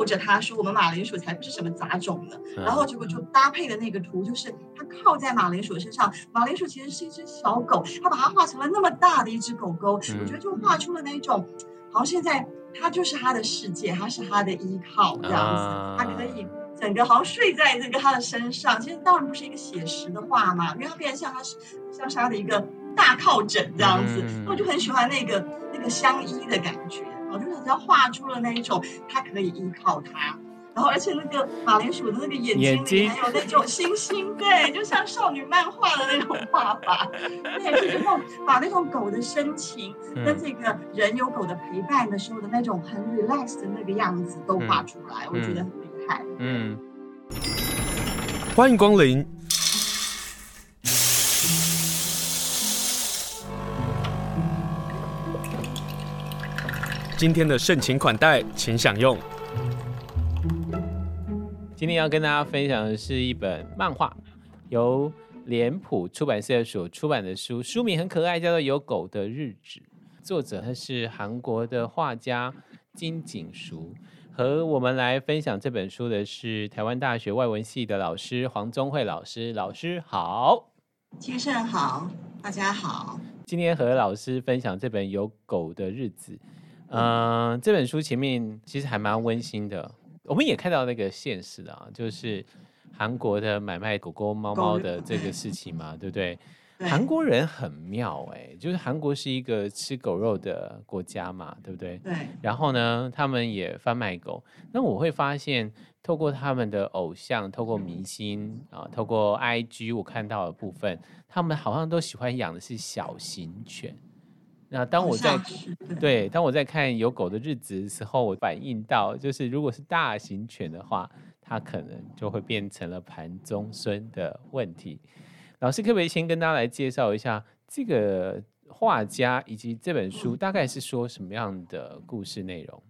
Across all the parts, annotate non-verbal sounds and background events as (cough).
护着他说：“我们马铃薯才不是什么杂种呢。嗯”然后结果就搭配的那个图，就是他靠在马铃薯身上，马铃薯其实是一只小狗，他把它画成了那么大的一只狗狗，嗯、我觉得就画出了那种，好像现在他就是他的世界，他是他的依靠这样子，啊、他可以整个好像睡在这个他的身上。其实当然不是一个写实的画嘛，因为它变得像他是像是他的一个大靠枕这样子，我就很喜欢那个那个相依的感觉。我就是只要画出了那一种，他可以依靠他，然后而且那个马铃薯的那个眼睛里还有那种星星，对，就像少女漫画的那种画法，对，就是那种把那种狗的深情跟这个人有狗的陪伴的时候的那种很 relax 的那个样子都画出来，嗯、我觉得很厉害。嗯，欢迎光临。今天的盛情款待，请享用。今天要跟大家分享的是一本漫画，由脸谱出版社所出版的书，书名很可爱，叫做《有狗的日子》。作者他是韩国的画家金景淑。和我们来分享这本书的是台湾大学外文系的老师黄宗慧老师。老师好，先生好，大家好。今天和老师分享这本《有狗的日子》。嗯、呃，这本书前面其实还蛮温馨的，我们也看到那个现实啊，就是韩国的买卖狗狗、猫猫的这个事情嘛，对不对？(laughs) 韩国人很妙哎、欸，就是韩国是一个吃狗肉的国家嘛，对不对？对。然后呢，他们也贩卖狗。那我会发现，透过他们的偶像，透过明星啊，透过 IG，我看到的部分，他们好像都喜欢养的是小型犬。那当我在对，当我在看有狗的日子的时候，我反映到就是，如果是大型犬的话，它可能就会变成了盘中孙的问题。老师可不可以先跟大家来介绍一下这个画家以及这本书大概是说什么样的故事内容？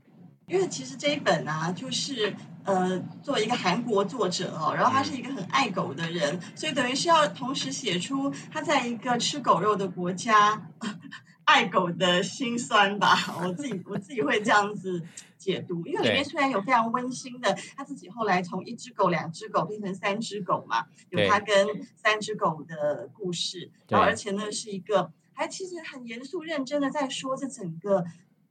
因为其实这一本啊，就是呃，作为一个韩国作者哦，然后他是一个很爱狗的人，所以等于是要同时写出他在一个吃狗肉的国家。爱狗的心酸吧，(laughs) 我自己我自己会这样子解读，因为里面虽然有非常温馨的，他自己后来从一只狗、两只狗变成三只狗嘛，有他跟三只狗的故事，然后而且呢是一个还其实很严肃认真的在说这整个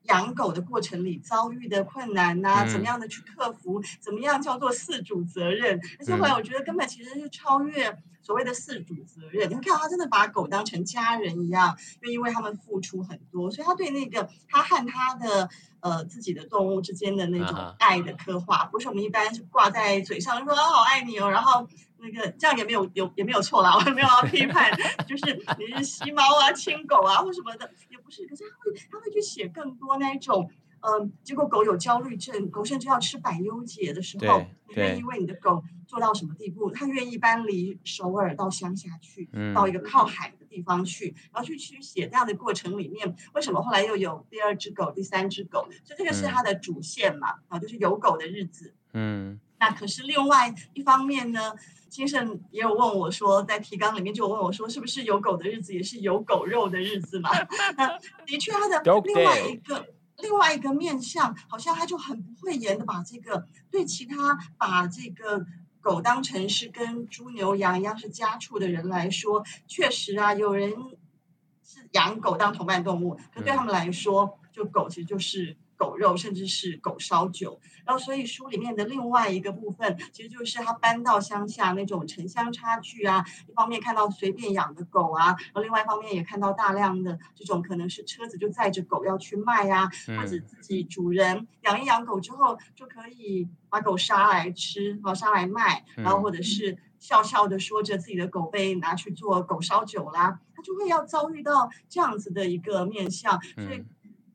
养狗的过程里遭遇的困难呐、啊，怎么样的去克服，怎么样叫做饲主责任，而且后来我觉得根本其实是超越。所谓的饲主责任，你会看到他真的把狗当成家人一样，愿意为他们付出很多，所以他对那个他和他的呃自己的动物之间的那种爱的刻画，uh. 不是我们一般是挂在嘴上说啊好爱你哦，然后那个这样也没有有也没有错啦，我也没有要批判，就是你是吸猫啊、(laughs) 亲狗啊或什么的，也不是，可是他会他会去写更多那一种。嗯，结果狗有焦虑症，狗甚至要吃百忧解的时候，你愿意为你的狗做到什么地步？他愿意搬离首尔到乡下去，嗯，到一个靠海的地方去，然后去去写这样的过程里面，为什么后来又有第二只狗、第三只狗？所以这个是他的主线嘛，啊、嗯，就是有狗的日子。嗯，那可是另外一方面呢，金圣也有问我说，在提纲里面就有问我说，是不是有狗的日子也是有狗肉的日子嘛？(laughs) 那的确，他的另外一个。另外一个面相，好像他就很不讳言的把这个对其他把这个狗当成是跟猪牛羊一样是家畜的人来说，确实啊，有人是养狗当同伴动物，可对他们来说，就狗其实就是。狗肉，甚至是狗烧酒，然后所以书里面的另外一个部分，其实就是他搬到乡下那种城乡差距啊。一方面看到随便养的狗啊，然后另外一方面也看到大量的这种可能是车子就载着狗要去卖啊，或者自己主人养一养狗之后就可以把狗杀来吃，然后杀来卖，然后或者是笑笑的说着自己的狗被拿去做狗烧酒啦，他就会要遭遇到这样子的一个面相，所以。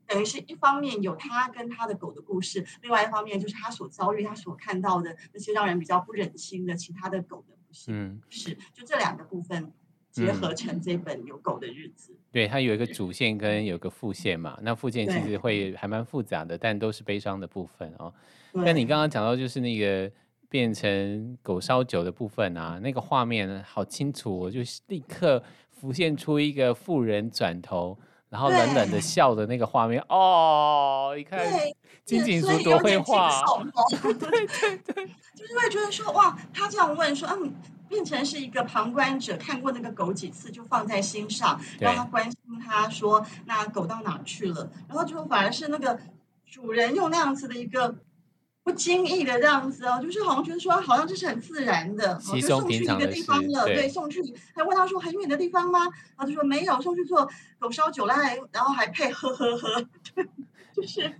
等于是一方面有他跟他的狗的故事，另外一方面就是他所遭遇、他所看到的那些让人比较不忍心的其他的狗的不幸。嗯，是就这两个部分结合成这本有狗的日子。嗯、对，它有一个主线跟有个副线嘛，那副线其实会还蛮复杂的，但都是悲伤的部分哦。但你刚刚讲到就是那个变成狗烧酒的部分啊，那个画面好清楚，我就立刻浮现出一个妇人转头。然后冷冷的笑的那个画面哦，一看金井淑多会画，(laughs) 对对对，就是会觉得说哇，他这样问说嗯。变成是一个旁观者，看过那个狗几次就放在心上，让他关心他说那狗到哪去了，然后就反而是那个主人用那样子的一个不经意的这样子哦，就是好像觉得说好像这是很自然的，就送去一个地方了，对，送去还问他说很远的地方吗？然后就说没有，送去做狗烧酒了，然后还配呵呵呵，(laughs) 对就是。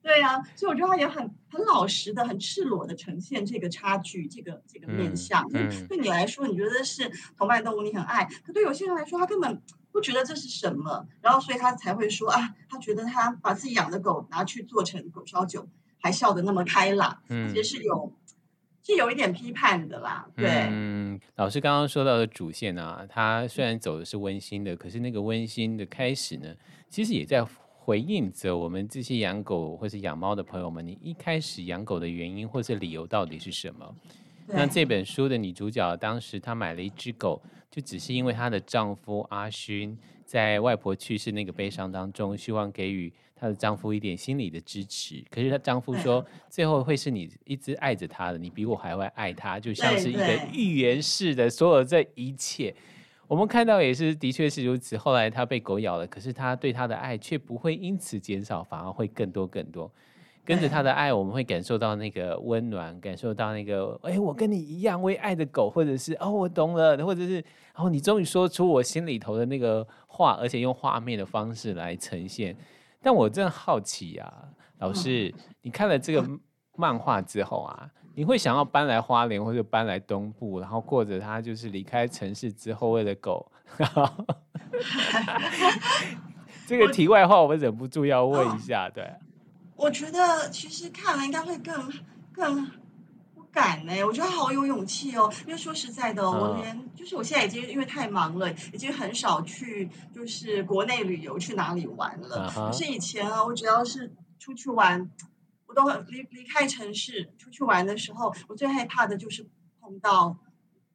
对呀、啊，所以我觉得他也很很老实的、很赤裸的呈现这个差距、这个这个面相。嗯嗯、对你来说，你觉得是同伴动物，你很爱；可对有些人来说，他根本不觉得这是什么，然后所以他才会说啊，他觉得他把自己养的狗拿去做成狗烧酒，还笑得那么开朗。嗯，其实是有是有一点批判的啦。对，嗯，老师刚刚说到的主线啊，他虽然走的是温馨的，可是那个温馨的开始呢，其实也在。回应着我们这些养狗或是养猫的朋友们，你一开始养狗的原因或是理由到底是什么？那这本书的女主角当时她买了一只狗，就只是因为她的丈夫阿勋在外婆去世那个悲伤当中，希望给予她的丈夫一点心理的支持。可是她丈夫说，最后会是你一直爱着她的，你比我还会爱她，就像是一个预言式的所有这一切。我们看到也是，的确是如此。后来她被狗咬了，可是她对他的爱却不会因此减少，反而会更多更多。跟着他的爱，我们会感受到那个温暖，感受到那个，哎，我跟你一样为爱的狗，或者是哦，我懂了，或者是哦，你终于说出我心里头的那个话，而且用画面的方式来呈现。但我真的好奇啊，老师，你看了这个漫画之后啊。你会想要搬来花莲或者搬来东部，然后过着他就是离开城市之后为了狗。(laughs) 这个题外话，我忍不住要问一下，对。我觉得其实看了应该会更更不敢呢。我觉得好有勇气哦，因为说实在的，我连就是我现在已经因为太忙了，已经很少去就是国内旅游去哪里玩了。可是以前啊，我只要是出去玩。我都离离开城市出去玩的时候，我最害怕的就是碰到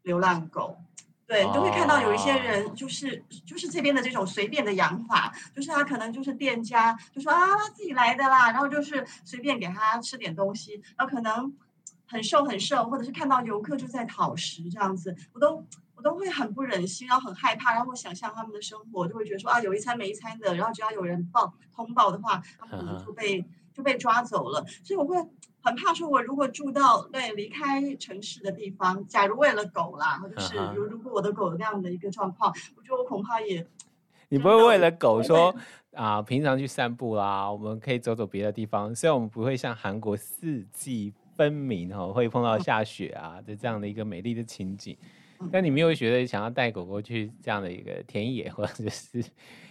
流浪狗。对，都会看到有一些人就是就是这边的这种随便的养法，就是他可能就是店家就说啊他自己来的啦，然后就是随便给他吃点东西，然后可能很瘦很瘦，或者是看到游客就在讨食这样子，我都我都会很不忍心，然后很害怕，然后我想象他们的生活，就会觉得说啊有一餐没一餐的，然后只要有人报通报的话，他们可能就被。就被抓走了，所以我会很怕说，我如果住到对离开城市的地方，假如为了狗啦，或者是如如果我的狗有那样的一个状况，我觉得我恐怕也，你不会为了狗说啊，平常去散步啦，我们可以走走别的地方，虽然我们不会像韩国四季分明哦，会碰到下雪啊 (laughs) 的这样的一个美丽的情景，但你没有觉得想要带狗狗去这样的一个田野或者是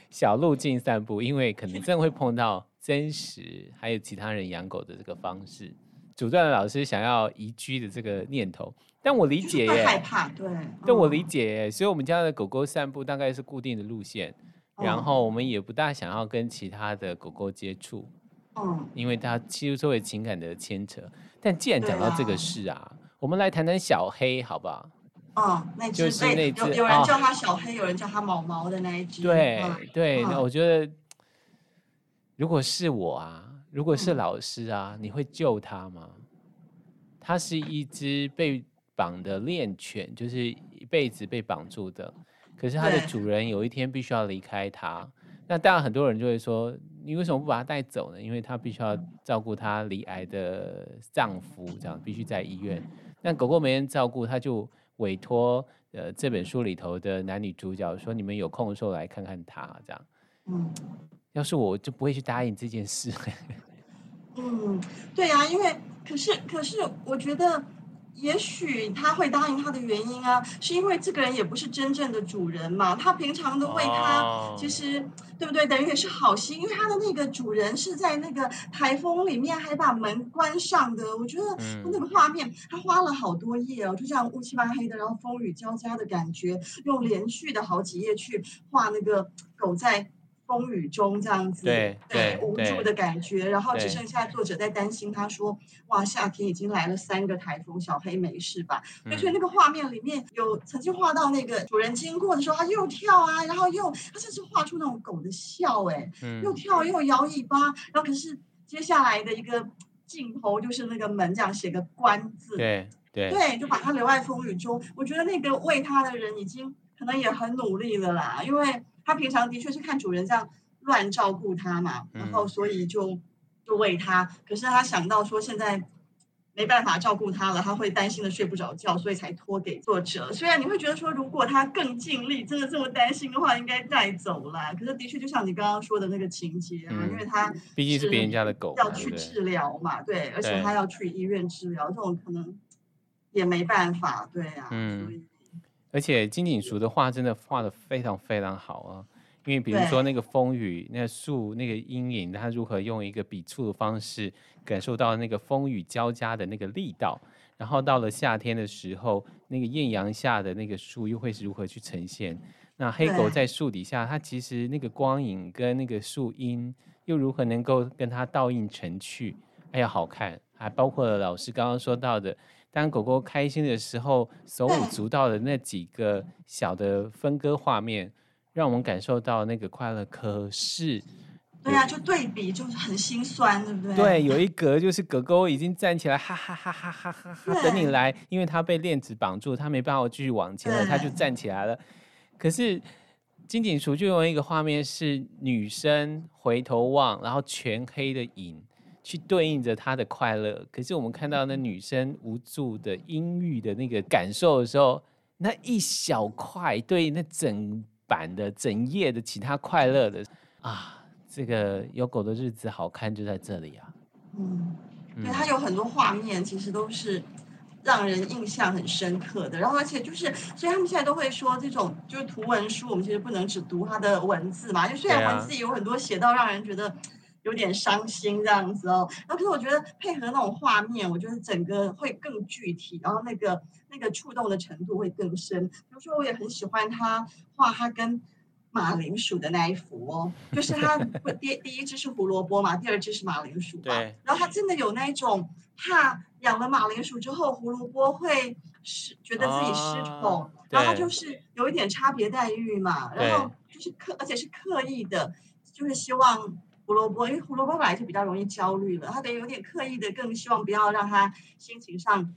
小路径散步，因为可能真的会碰到。真实，还有其他人养狗的这个方式，阻断了老师想要移居的这个念头。但我理解耶，害怕，对，但我理解耶。所以，我们家的狗狗散步大概是固定的路线，然后我们也不大想要跟其他的狗狗接触，嗯，因为它其实作为情感的牵扯。但既然讲到这个事啊，我们来谈谈小黑，好不好？哦，那只就是那只，有有人叫他小黑，有人叫他毛毛的那一只。对对，那我觉得。如果是我啊，如果是老师啊，嗯、你会救他吗？它是一只被绑的恋犬，就是一辈子被绑住的。可是它的主人有一天必须要离开它。那当然很多人就会说，你为什么不把它带走呢？因为它必须要照顾它离癌的丈夫，这样必须在医院。那狗狗没人照顾，他就委托呃这本书里头的男女主角说：“你们有空的时候来看看它。”这样，嗯。要是我就不会去答应这件事。(laughs) 嗯，对呀、啊，因为可是可是，我觉得也许他会答应他的原因啊，是因为这个人也不是真正的主人嘛，他平常都为他，其实、哦、对不对？等于也是好心，因为他的那个主人是在那个台风里面还把门关上的，我觉得那个画面，他花了好多页哦，就这样乌漆嘛黑的，然后风雨交加的感觉，用连续的好几页去画那个狗在。风雨中这样子，对，对，对无助的感觉，然后只剩下作者在担心。他说：“哇，夏天已经来了三个台风，小黑没事吧？”嗯、所以那个画面里面有曾经画到那个主人经过的时候，他又跳啊，然后又他甚至画出那种狗的笑，哎，嗯、又跳又摇尾巴，然后可是接下来的一个镜头就是那个门这样写个关字，对对对，就把他留在风雨中。我觉得那个喂他的人已经可能也很努力了啦，因为他平常的确是看主人这样乱照顾他嘛，然后所以就就喂他。可是他想到说现在。没办法照顾他了，他会担心的睡不着觉，所以才托给作者。虽然你会觉得说，如果他更尽力，真的这么担心的话，应该带走了。可是的确，就像你刚刚说的那个情节啊，嗯、因为他毕竟是别人家的狗，要去治疗嘛，对，对，而且他要去医院治疗，这种可能也没办法，对啊。嗯。所以而且金井淑的画真的画得非常非常好啊。因为比如说那个风雨，那个树，那个阴影，他如何用一个笔触的方式感受到那个风雨交加的那个力道，然后到了夏天的时候，那个艳阳下的那个树又会是如何去呈现？那黑狗在树底下，它其实那个光影跟那个树荫又如何能够跟它倒映成趣？哎呀，好看！还包括了老师刚刚说到的，当狗狗开心的时候，手舞足蹈的那几个小的分割画面，让我们感受到那个快乐。可是，对呀、啊，就对比就是很心酸，对不对？对，有一格就是狗狗已经站起来，哈哈哈哈哈哈哈，等你来，因为它被链子绑住，它没办法继续往前了，它就站起来了。可是。金井鼠就用一个画面是女生回头望，然后全黑的影，去对应着他的快乐。可是我们看到那女生无助的阴郁的那个感受的时候，那一小块对那整。版的整页的其他快乐的啊，这个有狗的日子好看就在这里啊。嗯，对，它有很多画面，其实都是让人印象很深刻的。然后，而且就是，所以他们现在都会说，这种就是图文书，我们其实不能只读它的文字嘛。就虽然文字有很多写到让人觉得有点伤心这样子哦，然后可是我觉得配合那种画面，我觉得整个会更具体，然后那个。那个触动的程度会更深。比如说，我也很喜欢他画他跟马铃薯的那一幅哦，就是他 (laughs) 第第一只是胡萝卜嘛，第二只是马铃薯嘛。然后他真的有那一种怕养了马铃薯之后胡萝卜会失觉得自己失宠，哦，然后他就是有一点差别待遇嘛，然后就是刻而且是刻意的，就是希望胡萝卜，因为胡萝卜本来就比较容易焦虑了，他得有点刻意的，更希望不要让他心情上。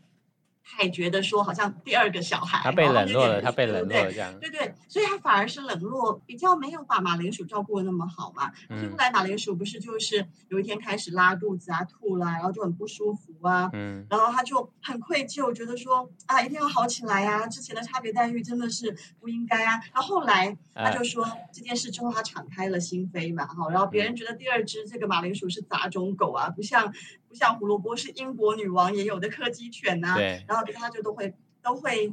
还觉得说好像第二个小孩，他被冷落了，他被冷落了这样。对对，所以他反而是冷落，比较没有把马铃薯照顾的那么好嘛。所以后来马铃薯不是就是有一天开始拉肚子啊、吐啦、啊，然后就很不舒服啊。嗯。然后他就很愧疚，觉得说啊，一定要好起来呀、啊！之前的差别待遇真的是不应该啊。然后后来他就说、啊、这件事之后，他敞开了心扉嘛。哈，然后别人觉得第二只这个马铃薯是杂种狗啊，不像。不像胡萝卜是英国女王也有的柯基犬呐、然后他就都会都会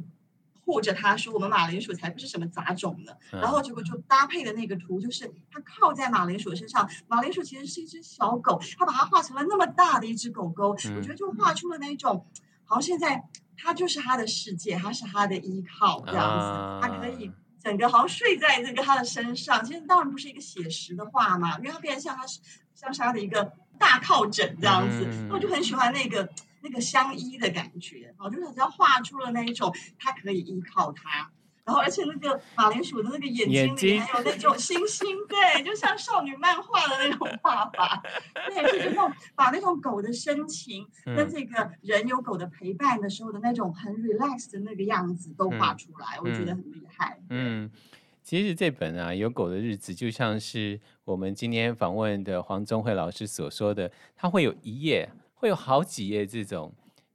护着它说，我们马铃薯才不是什么杂种呢。嗯、然后结果就搭配的那个图，就是它靠在马铃薯身上，马铃薯其实是一只小狗，它把它画成了那么大的一只狗狗，嗯、我觉得就画出了那种，好像现在它就是它的世界，它是它的依靠这样子，啊、他可以整个好像睡在这个他的身上。其实当然不是一个写实的画嘛，因为它变成像他是像是他的一个。大靠枕这样子，嗯、我就很喜欢那个那个相依的感觉，我，就是只要画出了那一种，它可以依靠他，然后而且那个马铃薯的那个眼睛里还有那种星星，对，就像少女漫画的那种画法，(laughs) 对，就是那种把那种狗的深情跟这个人有狗的陪伴的时候的那种很 relax 的那个样子都画出来，嗯、我觉得很厉害，嗯。其实这本啊，有狗的日子就像是我们今天访问的黄宗慧老师所说的，它会有一页，会有好几页这种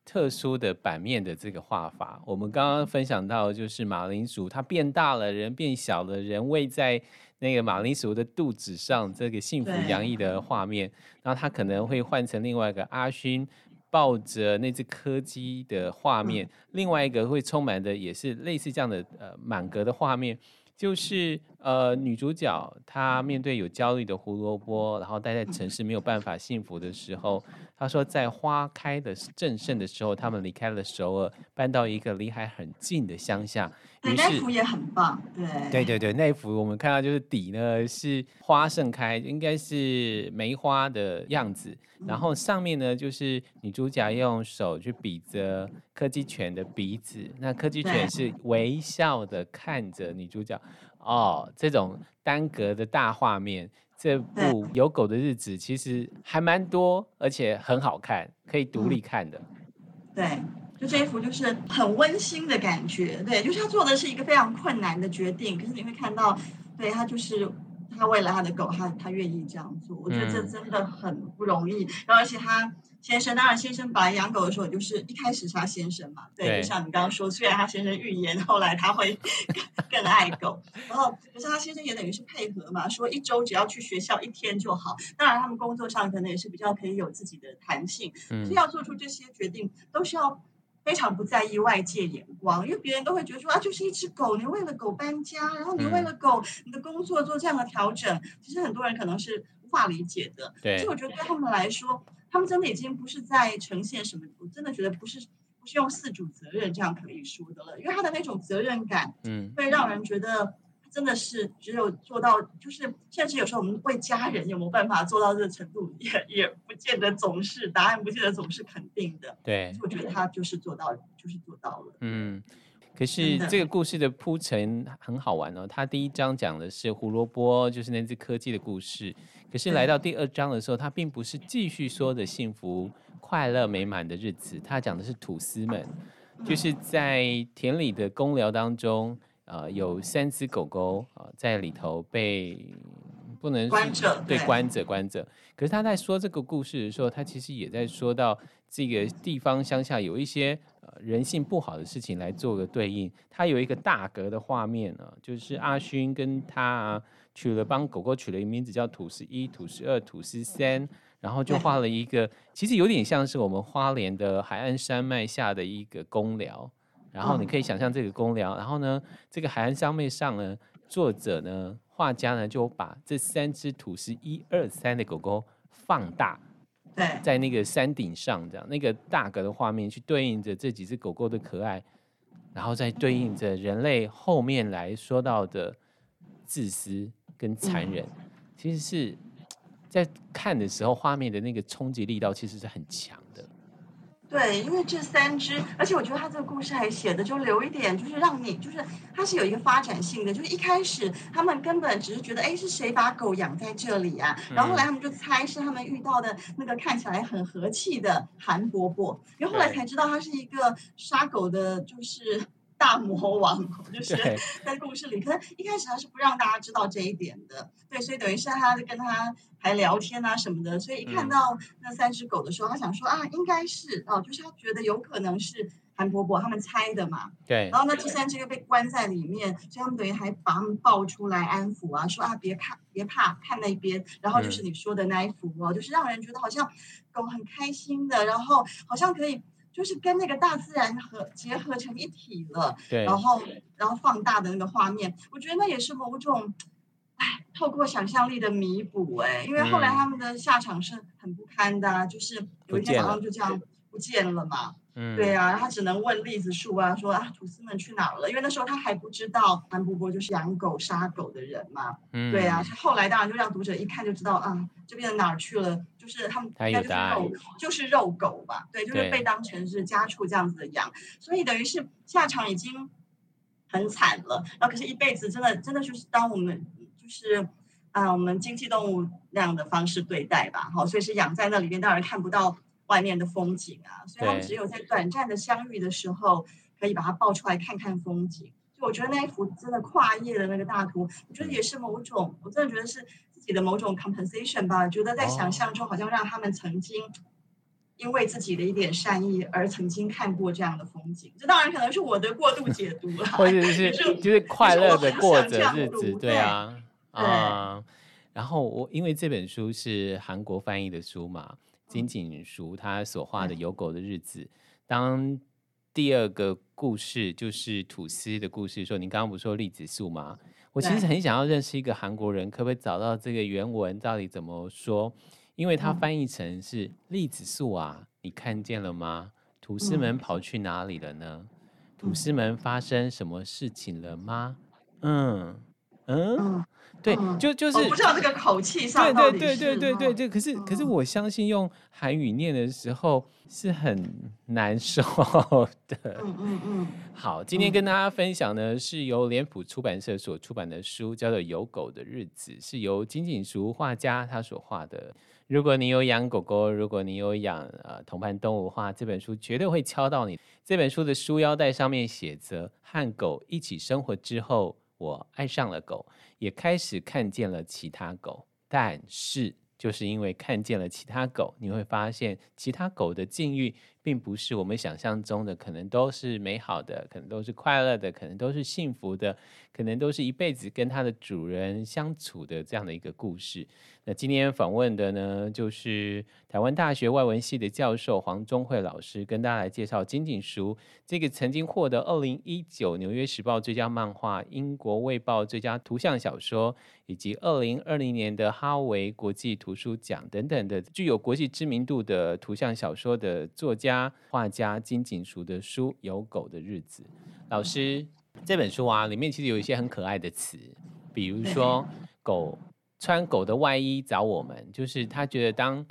特殊的版面的这个画法。我们刚刚分享到，就是马铃薯它变大了，人变小了，人喂在那个马铃薯的肚子上，这个幸福洋溢的画面。然后它可能会换成另外一个阿勋抱着那只柯基的画面，另外一个会充满的也是类似这样的呃满格的画面。就是呃，女主角她面对有焦虑的胡萝卜，然后待在城市没有办法幸福的时候，她说在花开的正盛的时候，他们离开了首尔，搬到一个离海很近的乡下。那幅也很棒，对对对对，那幅我们看到就是底呢是花盛开，应该是梅花的样子，然后上面呢就是女主角用手去比着柯基犬的鼻子，那柯基犬是微笑的看着女主角。哦，这种单格的大画面，这部有狗的日子其实还蛮多，而且很好看，可以独立看的。对，就这一幅就是很温馨的感觉。对，就是他做的是一个非常困难的决定，可是你会看到，对，他就是他为了他的狗，他他愿意这样做。我觉得这真的很不容易。然后而且他。先生，当然，先生本来养狗的时候，就是一开始是他先生嘛，对，对就像你刚刚说，虽然他先生预言后来他会更，更爱狗，然后可是他先生也等于是配合嘛，说一周只要去学校一天就好。当然，他们工作上可能也是比较可以有自己的弹性，嗯，所以要做出这些决定，都是要非常不在意外界眼光，因为别人都会觉得说啊，就是一只狗，你为了狗搬家，然后你为了狗，你的工作做这样的调整，其实很多人可能是无法理解的。对，所以我觉得对他们来说。他们真的已经不是在呈现什么，我真的觉得不是不是用四主责任这样可以说的了，因为他的那种责任感，嗯，会让人觉得真的是只有做到，就是甚至有时候我们为家人有没有办法做到这个程度，也也不见得总是答案，不见得总是肯定的。对，我觉得他就是做到，就是做到了。嗯，可是这个故事的铺陈很好玩哦，他第一章讲的是胡萝卜，就是那只科技的故事。可是来到第二章的时候，他并不是继续说的幸福、快乐、美满的日子，他讲的是吐司们，就是在田里的公寮当中，呃，有三只狗狗啊、呃，在里头被不能关着，对，关着关着。可是他在说这个故事的时候，他其实也在说到这个地方乡下有一些呃人性不好的事情来做个对应。他有一个大格的画面啊，就是阿勋跟他、啊。取了帮狗狗取了一个名字叫土司一、土司二、土司三，然后就画了一个，其实有点像是我们花莲的海岸山脉下的一个公寮，然后你可以想象这个公寮，然后呢，这个海岸山脉上呢，作者呢，画家呢就把这三只吐司一二三的狗狗放大，在那个山顶上这样，那个大格的画面去对应着这几只狗狗的可爱，然后再对应着人类后面来说到的自私。跟残忍，其实是在看的时候，画面的那个冲击力道其实是很强的。对，因为这三只，而且我觉得他这个故事还写的就留一点，就是让你，就是它是有一个发展性的。就是一开始他们根本只是觉得，哎，是谁把狗养在这里啊？然后后来他们就猜是他们遇到的那个看起来很和气的韩伯伯，然后后来才知道他是一个杀狗的，就是。大魔王 (laughs) 就是在故事里，可能一开始他是不让大家知道这一点的，对，所以等于是他跟他还聊天啊什么的，所以一看到那三只狗的时候，他想说啊，应该是哦，就是他觉得有可能是韩伯伯他们猜的嘛，对，然后那第三只又被关在里面，所以他们等于还把他们抱出来安抚啊，说啊别怕别怕，看那边，然后就是你说的那一幅哦，就是让人觉得好像狗很开心的，然后好像可以。就是跟那个大自然合结合成一体了，对，然后然后放大的那个画面，我觉得那也是某种，哎，透过想象力的弥补，哎，因为后来他们的下场是很不堪的，啊，就是有一天早上就这样不见了嘛。嗯，对啊，他只能问栗子树啊，说啊，吐司们去哪儿了？因为那时候他还不知道韩伯伯就是养狗杀狗的人嘛。嗯，对啊，后来当然就让读者一看就知道啊，这边哪儿去了？就是他们应该就是肉，就是肉狗吧？对，就是被当成是家畜这样子的养，所以等于是下场已经很惨了。然后可是一辈子真的真的就是当我们就是啊，我们经济动物那样的方式对待吧。好，所以是养在那里面，当然看不到。外面的风景啊，所以他们只有在短暂的相遇的时候，可以把它抱出来看看风景。就我觉得那一幅真的跨页的那个大图，我觉得也是某种，我真的觉得是自己的某种 compensation 吧。觉得在想象中，好像让他们曾经因为自己的一点善意而曾经看过这样的风景。这当然可能是我的过度解读了，或者是就是快乐的过着日子，对啊，啊、嗯。然后我因为这本书是韩国翻译的书嘛。金景淑他所画的有狗的日子，当第二个故事就是吐司的故事，说您刚刚不是说栗子树吗？我其实很想要认识一个韩国人，可不可以找到这个原文到底怎么说？因为它翻译成是栗子树啊，你看见了吗？吐司们跑去哪里了呢？吐司们发生什么事情了吗？嗯，嗯。嗯对，就就是我不知道这个口气上对对对对对对，对可是可是我相信用韩语念的时候是很难受的。嗯嗯嗯。好，今天跟大家分享呢，是由脸谱出版社所出版的书，叫做《有狗的日子》，是由金锦淑画家他所画的。如果你有养狗狗，如果你有养呃同伴动物的话，这本书绝对会敲到你。这本书的书腰带上面写着：“和狗一起生活之后，我爱上了狗。”也开始看见了其他狗，但是就是因为看见了其他狗，你会发现其他狗的境遇并不是我们想象中的，可能都是美好的，可能都是快乐的，可能都是幸福的，可能都是一辈子跟它的主人相处的这样的一个故事。那今天访问的呢，就是台湾大学外文系的教授黄中慧老师，跟大家来介绍金锦书这个曾经获得二零一九纽约时报最佳漫画、英国卫报最佳图像小说，以及二零二零年的哈维国际图书奖等等的具有国际知名度的图像小说的作家、画家金锦淑的书《有狗的日子》。老师，这本书啊，里面其实有一些很可爱的词，比如说狗。穿狗的外衣找我们，就是他觉得当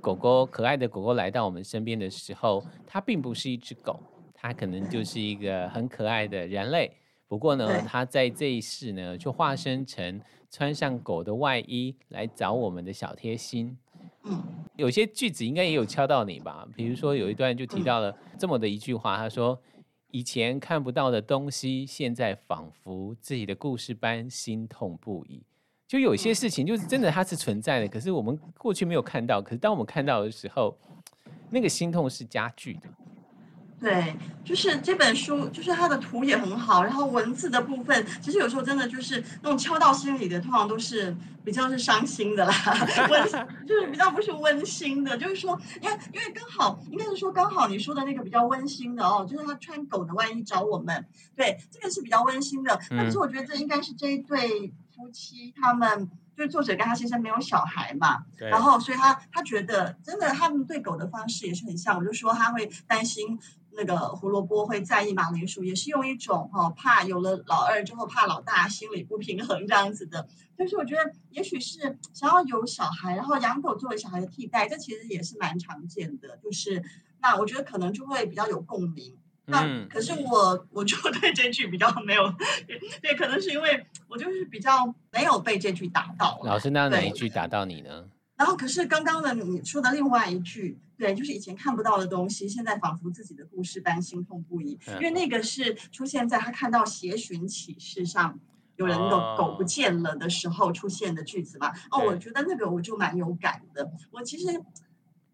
狗狗可爱的狗狗来到我们身边的时候，它并不是一只狗，它可能就是一个很可爱的人类。不过呢，它在这一世呢，就化身成穿上狗的外衣来找我们的小贴心。有些句子应该也有敲到你吧？比如说有一段就提到了这么的一句话，他说：“以前看不到的东西，现在仿佛自己的故事般心痛不已。”就有些事情，就是真的它是存在的，可是我们过去没有看到，可是当我们看到的时候，那个心痛是加剧的。对，就是这本书，就是它的图也很好，然后文字的部分，其实有时候真的就是那种敲到心里的，通常都是比较是伤心的啦，(laughs) 温就是比较不是温馨的，就是说，因为因为刚好应该是说刚好你说的那个比较温馨的哦，就是他穿狗的外衣找我们，对，这个是比较温馨的，但是我觉得这应该是这一对。夫妻他们就是作者跟他先生没有小孩嘛，然后所以他他觉得真的他们对狗的方式也是很像，我就说他会担心那个胡萝卜会在意马铃薯，也是用一种哈、哦、怕有了老二之后怕老大心理不平衡这样子的，但是我觉得也许是想要有小孩，然后养狗作为小孩的替代，这其实也是蛮常见的，就是那我觉得可能就会比较有共鸣。那可是我我就对这句比较没有，(laughs) 对，可能是因为我就是比较没有被这句打到。老师，那哪一句打到你呢？然后可是刚刚的你说的另外一句，对，就是以前看不到的东西，现在仿佛自己的故事般心痛不已。因为那个是出现在他看到协寻启事上有人的狗不见了的时候出现的句子嘛。哦，我觉得那个我就蛮有感的。我其实。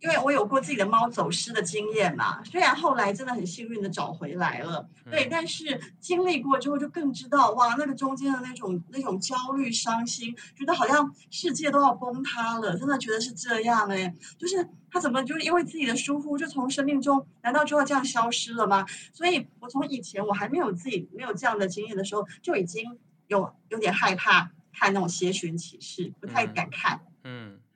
因为我有过自己的猫走失的经验嘛，虽然后来真的很幸运的找回来了，对，但是经历过之后就更知道哇，那个中间的那种那种焦虑、伤心，觉得好像世界都要崩塌了，真的觉得是这样哎，就是他怎么就是因为自己的疏忽就从生命中难道就要这样消失了吗？所以我从以前我还没有自己没有这样的经验的时候，就已经有有点害怕看那种邪寻启事，不太敢看，嗯。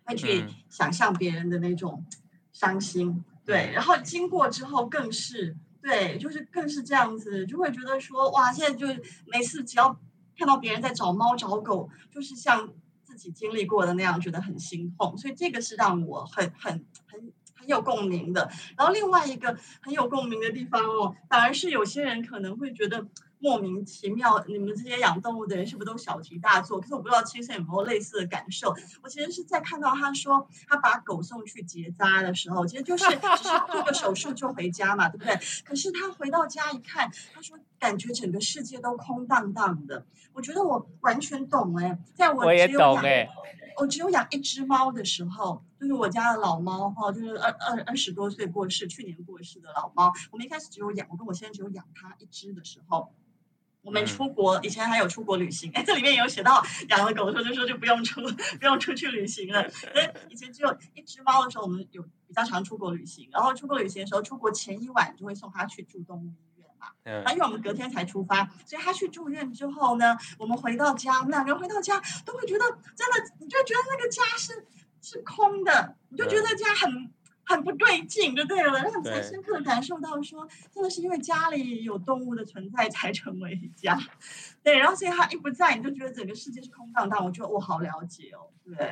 会去想象别人的那种伤心，对，然后经过之后更是对，就是更是这样子，就会觉得说哇，现在就每次只要看到别人在找猫找狗，就是像自己经历过的那样，觉得很心痛，所以这个是让我很很很很有共鸣的。然后另外一个很有共鸣的地方哦，反而是有些人可能会觉得。莫名其妙，你们这些养动物的人是不是都小题大做？可是我不知道亲身有没有类似的感受。我其实是在看到他说他把狗送去结扎的时候，其实就是只是做个手术就回家嘛，对不对？可是他回到家一看，他说感觉整个世界都空荡荡的。我觉得我完全懂哎，在我只有养我只有养一只猫的时候，就是我家的老猫哈，就是二二二十多岁过世，去年过世的老猫。我们一开始只有养，我跟我先生只有养它一只的时候。我们出国以前还有出国旅行，哎，这里面有写到养了狗的时候就说就不用出不用出去旅行了。(laughs) 哎，以前只有一只猫的时候，我们有比较常出国旅行。然后出国旅行的时候，出国前一晚就会送它去住动物医院嘛。嗯。因为我们隔天才出发，所以它去住院之后呢，我们回到家，我们两个人回到家都会觉得真的，你就觉得那个家是是空的，你就觉得家很。很不对劲，就对了。让你才深刻的感受到说，真的是因为家里有动物的存在才成为家。对，然后所以他一不在，你就觉得整个世界是空荡荡。我觉得我好了解哦，对。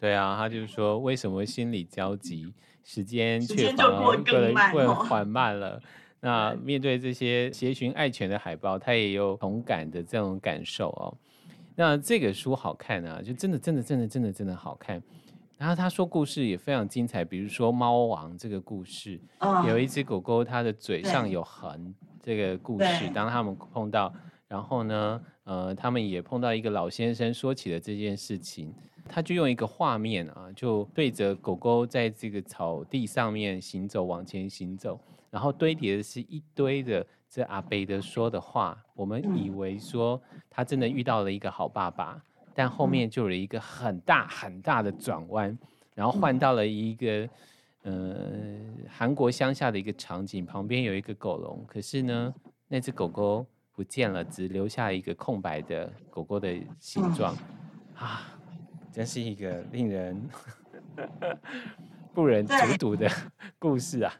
对啊，他就是说，为什么心理焦急，时间却反而过得更慢，更缓慢了？那面对这些协寻爱犬的海报，他也有同感的这种感受哦。那这个书好看啊，就真的真的真的真的真的好看。然后他说故事也非常精彩，比如说猫王这个故事，哦、有一只狗狗，它的嘴上有痕，这个故事，当他们碰到，然后呢，呃，他们也碰到一个老先生，说起了这件事情，他就用一个画面啊，就对着狗狗在这个草地上面行走，往前行走，然后堆叠的是一堆的这阿贝的说的话，我们以为说他真的遇到了一个好爸爸。但后面就有了一个很大很大的转弯，然后换到了一个，呃，韩国乡下的一个场景，旁边有一个狗笼，可是呢，那只狗狗不见了，只留下一个空白的狗狗的形状，啊，真是一个令人 (laughs) 不忍卒读的 (laughs) 故事啊。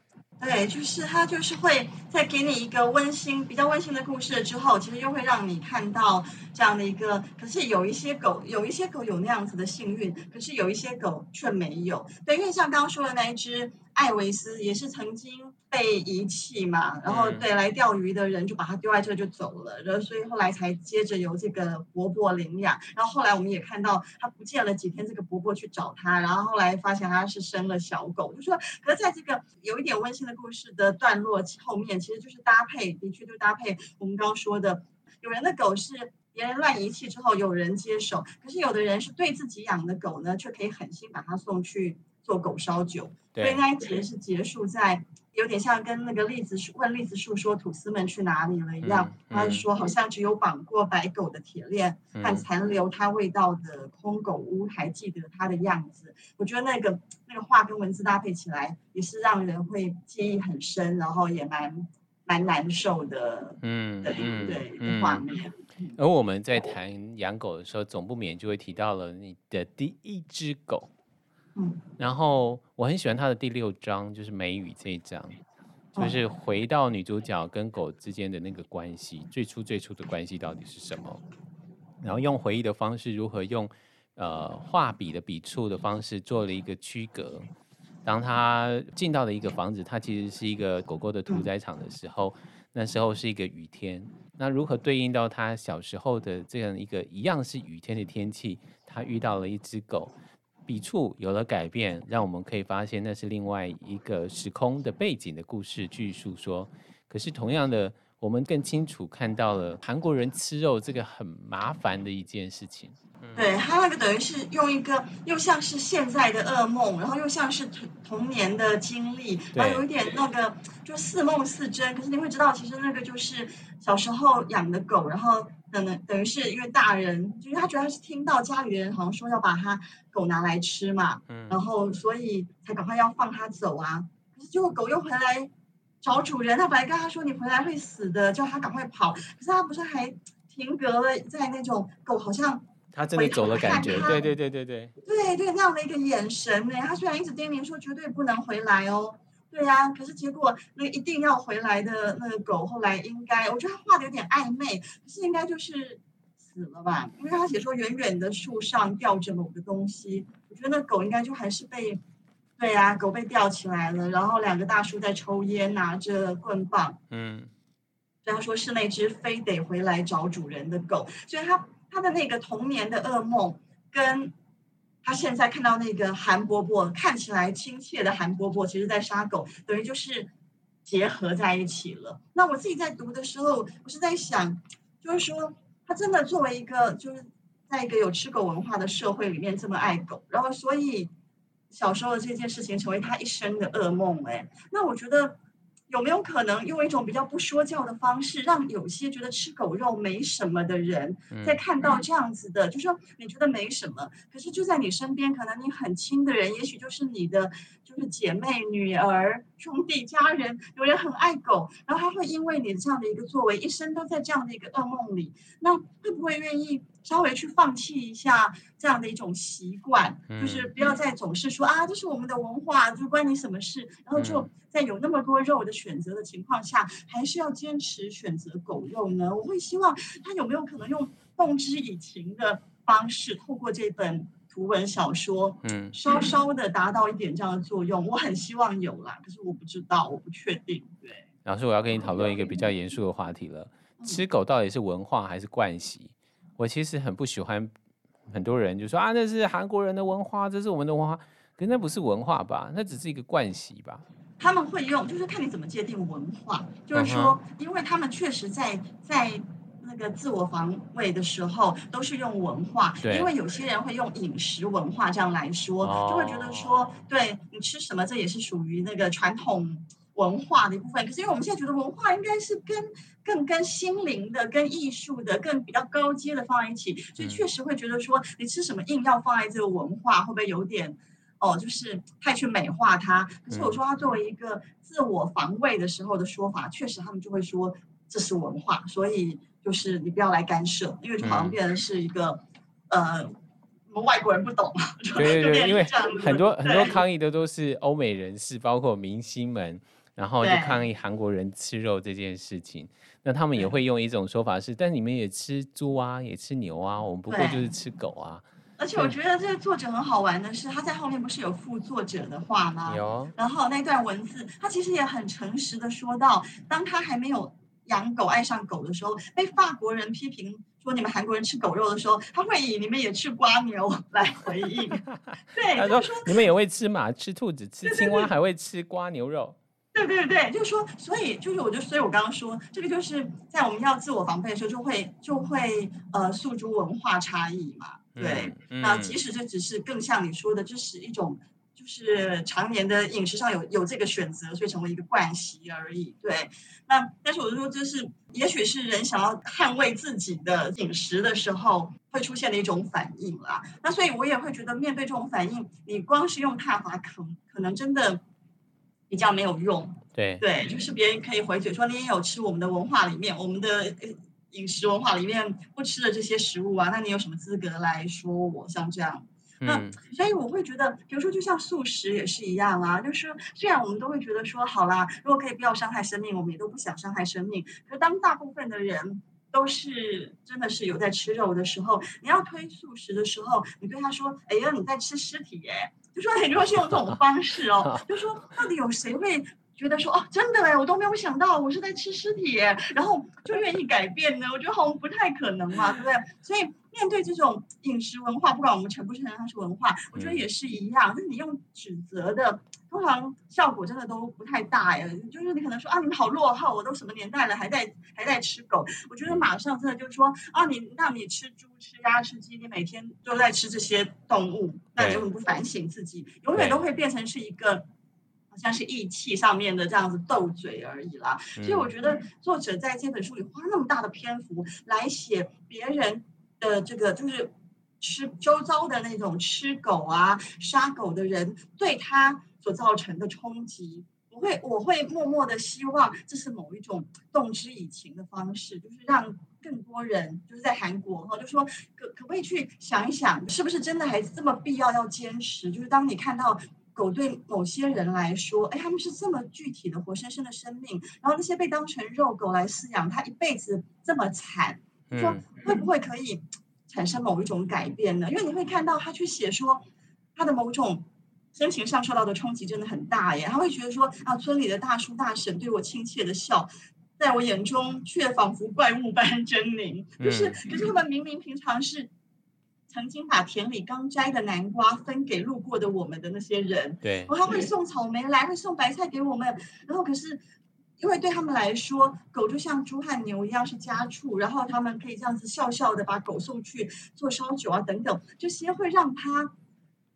对，就是他，就是会在给你一个温馨、比较温馨的故事之后，其实又会让你看到这样的一个。可是有一些狗，有一些狗有那样子的幸运，可是有一些狗却没有。对，因为像刚刚说的那一只。艾维斯也是曾经被遗弃嘛，然后对来钓鱼的人就把它丢在这就走了，然后所以后来才接着由这个伯伯领养，然后后来我们也看到他不见了几天，这个伯伯去找他，然后后来发现他是生了小狗，就说，可是在这个有一点温馨的故事的段落后面，其实就是搭配，的确就搭配我们刚刚说的，有人的狗是别人乱遗弃之后有人接手，可是有的人是对自己养的狗呢，却可以狠心把它送去。做狗烧酒，所以那一节是结束在有点像跟那个栗子树问栗子树说吐司们去哪里了一样，他、嗯、说好像只有绑过白狗的铁链和残留它味道的空狗屋还记得它的样子。我觉得那个那个画跟文字搭配起来也是让人会记忆很深，然后也蛮蛮难受的，嗯，对对，画面。而我们在谈养狗的时候，总不免就会提到了你的第一只狗。嗯，然后我很喜欢他的第六章，就是梅雨这一章，就是回到女主角跟狗之间的那个关系，最初最初的关系到底是什么？然后用回忆的方式，如何用呃画笔的笔触的方式做了一个区隔。当他进到了一个房子，它其实是一个狗狗的屠宰场的时候，那时候是一个雨天。那如何对应到他小时候的这样一个一样是雨天的天气？他遇到了一只狗。笔触有了改变，让我们可以发现那是另外一个时空的背景的故事去诉说。可是同样的，我们更清楚看到了韩国人吃肉这个很麻烦的一件事情。对，他那个等于是用一个又像是现在的噩梦，然后又像是童童年的经历，然后有一点那个就似梦似真。可是你会知道，其实那个就是小时候养的狗，然后。等等，等于是因为大人，就是他觉得他是听到家里人好像说要把他狗拿来吃嘛，嗯，然后所以才赶快要放他走啊。可是结果狗又回来找主人，他本来跟他说你回来会死的，叫他赶快跑。可是他不是还停格了在那种狗好像他真的走了感觉，对对对对对，对对那样的一个眼神呢。他虽然一直叮咛说绝对不能回来哦。对呀、啊，可是结果那一定要回来的那个狗，后来应该我觉得他画的有点暧昧，可是应该就是死了吧？因为他写说远远的树上吊着某个东西，我觉得那狗应该就还是被，对呀、啊，狗被吊起来了，然后两个大叔在抽烟，拿着棍棒，嗯，所以他说是那只非得回来找主人的狗，所以他他的那个童年的噩梦跟。他现在看到那个韩伯伯看起来亲切的韩伯伯，其实在杀狗，等于就是结合在一起了。那我自己在读的时候，我是在想，就是说他真的作为一个就是在一个有吃狗文化的社会里面这么爱狗，然后所以小时候的这件事情成为他一生的噩梦。哎，那我觉得。有没有可能用一种比较不说教的方式，让有些觉得吃狗肉没什么的人，在看到这样子的，嗯、就说你觉得没什么，可是就在你身边，可能你很亲的人，也许就是你的就是姐妹、女儿、兄弟、家人，有人很爱狗，然后他会因为你这样的一个作为，一生都在这样的一个噩梦里，那会不会愿意稍微去放弃一下这样的一种习惯，嗯、就是不要再总是说啊，这是我们的文化，就关你什么事？然后就在有那么多肉的选择的情况下，还是要坚持选择狗肉呢？我会希望他有没有可能用动之以情的方式，透过这本图文小说，嗯，稍稍的达到一点这样的作用。我很希望有啦，可是我不知道，我不确定。对，老师，我要跟你讨论一个比较严肃的话题了：吃狗到底是文化还是惯习？我其实很不喜欢，很多人就说啊，那是韩国人的文化，这是我们的文化，可是那不是文化吧？那只是一个惯习吧？他们会用，就是看你怎么界定文化。就是说，因为他们确实在在那个自我防卫的时候，都是用文化。因为有些人会用饮食文化这样来说，就会觉得说，对你吃什么，这也是属于那个传统。文化的一部分，可是因为我们现在觉得文化应该是跟更跟心灵的、跟艺术的、更比较高阶的放在一起，所以确实会觉得说，你吃什么硬要放在这个文化，会不会有点哦，就是太去美化它？可是我说它作为一个自我防卫的时候的说法，确实他们就会说这是文化，所以就是你不要来干涉，因为就好像变成是一个、嗯、呃，我们外国人不懂嘛。对对对，因为很多很多抗议的都是欧美人士，包括明星们。然后就抗议韩国人吃肉这件事情，那他们也会用一种说法是，但你们也吃猪啊，也吃牛啊，我们不过就是吃狗啊。而且我觉得这个作者很好玩的是，他在后面不是有附作者的话吗？有。然后那段文字，他其实也很诚实的说到，当他还没有养狗、爱上狗的时候，被法国人批评说你们韩国人吃狗肉的时候，他会以你们也吃瓜牛来回应。(laughs) 对，他说你们也会吃马、吃兔子、吃青蛙，还会吃瓜牛肉。对对对，就是说，所以就是，我就所以，我刚刚说，这个就是在我们要自我防备的时候，就会就会呃诉诸文化差异嘛。对，嗯嗯、那即使这只是更像你说的，这是一种就是常年的饮食上有有这个选择，所以成为一个惯习而已。对，那但是我就说，这是也许是人想要捍卫自己的饮食的时候会出现的一种反应啦。那所以我也会觉得，面对这种反应，你光是用踏伐，可可能真的。比较没有用，对对，就是别人可以回嘴说，你也有吃我们的文化里面，我们的饮食文化里面不吃的这些食物啊，那你有什么资格来说我像这样？嗯、那所以我会觉得，比如说就像素食也是一样啊，就是虽然我们都会觉得说，好啦，如果可以不要伤害生命，我们也都不想伤害生命。可当大部分的人都是真的是有在吃肉的时候，你要推素食的时候，你对他说，哎呀，你在吃尸体耶。就说很多是用这种方式哦，(laughs) 就说到底有谁会觉得说哦，真的哎，我都没有想到我是在吃尸体耶，然后就愿意改变呢？我觉得好像不太可能嘛，对不对？所以面对这种饮食文化，不管我们承不承认它是文化，我觉得也是一样。就是你用指责的，通常效果真的都不太大呀。就是你可能说啊，你们好落后，我都什么年代了，还在还在吃狗。我觉得马上真的就是说啊，你那你吃猪、吃鸭、吃鸡，你每天都在吃这些动物，那你为什么不反省自己？永远都会变成是一个。好像是义气上面的这样子斗嘴而已啦，所以我觉得作者在这本书里花那么大的篇幅来写别人的这个，就是吃周遭的那种吃狗啊、杀狗的人对他所造成的冲击。我会我会默默的希望这是某一种动之以情的方式，就是让更多人就是在韩国哈，就说可可不可以去想一想，是不是真的还这么必要要坚持？就是当你看到。狗对某些人来说，哎，他们是这么具体的活生生的生命，然后那些被当成肉狗来饲养，他一辈子这么惨，说会不会可以产生某一种改变呢？因为你会看到他去写说，他的某种心情上受到的冲击真的很大耶，他会觉得说啊，村里的大叔大婶对我亲切的笑，在我眼中却仿佛怪物般狰狞，就是可是他们明明平常是。曾经把田里刚摘的南瓜分给路过的我们的那些人，对，然后会送草莓来，会送白菜给我们。然后可是，因为对他们来说，狗就像猪和牛一样是家畜，然后他们可以这样子笑笑的把狗送去做烧酒啊等等，这些会让它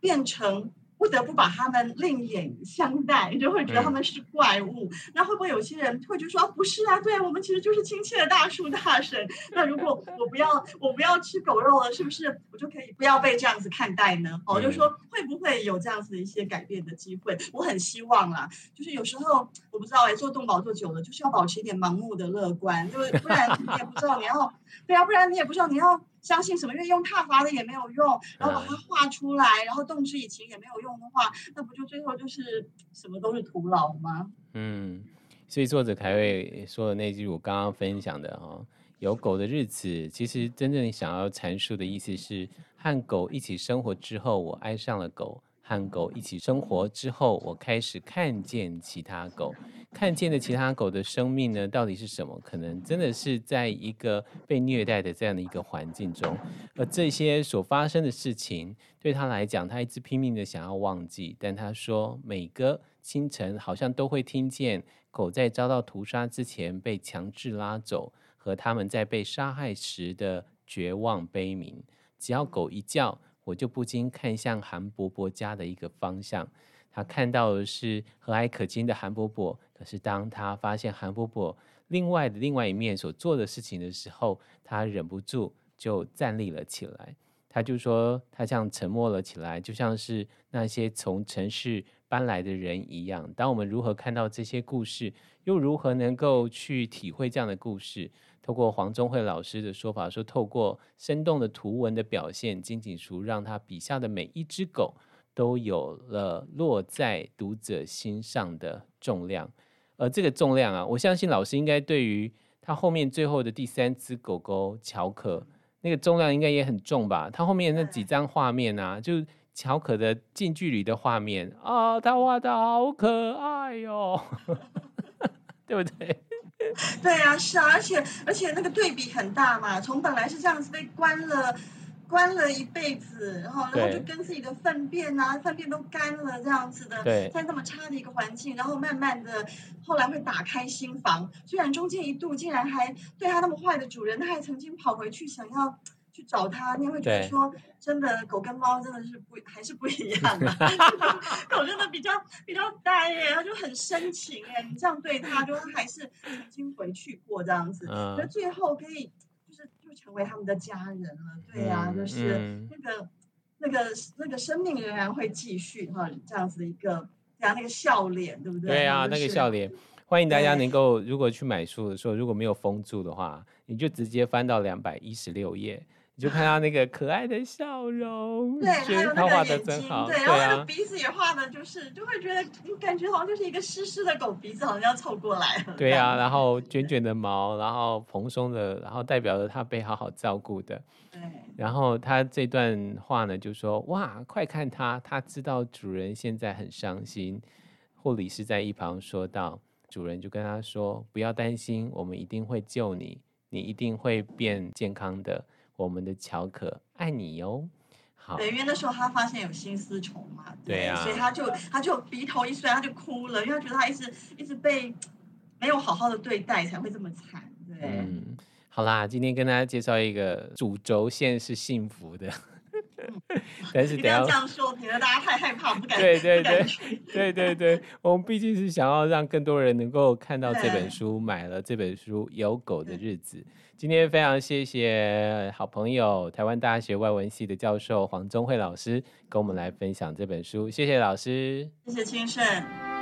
变成。不得不把他们另眼相待，就会觉得他们是怪物。嗯、那会不会有些人会觉得说，啊，不是啊，对啊我们其实就是亲切的大叔大婶。那如果我不要我不要吃狗肉了，是不是我就可以不要被这样子看待呢？哦，就说会不会有这样子的一些改变的机会？我很希望啦。就是有时候我不知道哎，做动保做久了，就是要保持一点盲目的乐观，就是不然你也不知道你要对啊，不然你也不知道你要。相信什么，因为用挞伐的也没有用，然后把它画出来，然后动之以情也没有用的话，那不就最后就是什么都是徒劳吗？嗯，所以作者凯瑞说的那句我刚刚分享的哈，有狗的日子，其实真正想要阐述的意思是，和狗一起生活之后，我爱上了狗。和狗一起生活之后，我开始看见其他狗，看见的其他狗的生命呢，到底是什么？可能真的是在一个被虐待的这样的一个环境中，而这些所发生的事情对他来讲，他一直拼命的想要忘记。但他说，每个清晨好像都会听见狗在遭到屠杀之前被强制拉走，和他们在被杀害时的绝望悲鸣。只要狗一叫。我就不禁看向韩伯伯家的一个方向，他看到的是和蔼可亲的韩伯伯。可是当他发现韩伯伯另外的另外一面所做的事情的时候，他忍不住就站立了起来。他就说，他像沉默了起来，就像是那些从城市搬来的人一样。当我们如何看到这些故事，又如何能够去体会这样的故事？透过黄宗惠老师的说法说，透过生动的图文的表现，金锦淑让他笔下的每一只狗都有了落在读者心上的重量。而这个重量啊，我相信老师应该对于他后面最后的第三只狗狗乔可，那个重量应该也很重吧？他后面那几张画面啊，就乔可的近距离的画面啊，他画的好可爱哟、(laughs) 对不对？(laughs) 对、啊，是啊，而且而且那个对比很大嘛，从本来是这样子被关了，关了一辈子，然后然后就跟自己的粪便啊，粪便都干了这样子的，在这么差的一个环境，然后慢慢的后来会打开心房，虽然中间一度竟然还对他那么坏的主人，他还曾经跑回去想要。去找他，你会觉得说，真的狗跟猫真的是不 (laughs) 还是不一样的。(laughs) 狗真的比较比较呆耶，它就很深情哎，你这样对它，就还是曾经回去过这样子，那、嗯、最后可以成为他们的家人了。对呀、啊，就是那个、嗯、那个那个生命仍然会继续哈，这样子的一个这样那个笑脸，对不对？对啊，那个笑脸。欢迎大家能够，如果去买书的时候，如果没有封住的话，你就直接翻到两百一十六页。你就看到那个可爱的笑容，对，还有那个眼睛，好对，然后那个鼻子也画的，就是就会觉得，你感觉好像就是一个湿湿的狗鼻子，好像要凑过来了。对啊，然后卷卷的毛，然后蓬松的，然后代表着它被好好照顾的。对。然后他这段话呢，就说：“哇，快看他，他知道主人现在很伤心。”护理师在一旁说道：“主人就跟他说，不要担心，我们一定会救你，你一定会变健康的。”我们的乔可爱你哟，好。对，因为那时候他发现有心丝虫嘛，对，对啊，所以他就他就鼻头一酸，他就哭了，因为他觉得他一直一直被没有好好的对待，才会这么惨。对，嗯，好啦，今天跟大家介绍一个主轴线是幸福的。(laughs) 但是等下这样说，免得大家太害怕，不敢。对对对对对对，我们毕竟是想要让更多人能够看到这本书，买了这本书《有狗的日子》。今天非常谢谢好朋友台湾大学外文系的教授黄宗惠老师跟我们来分享这本书，谢谢老师，谢谢清盛。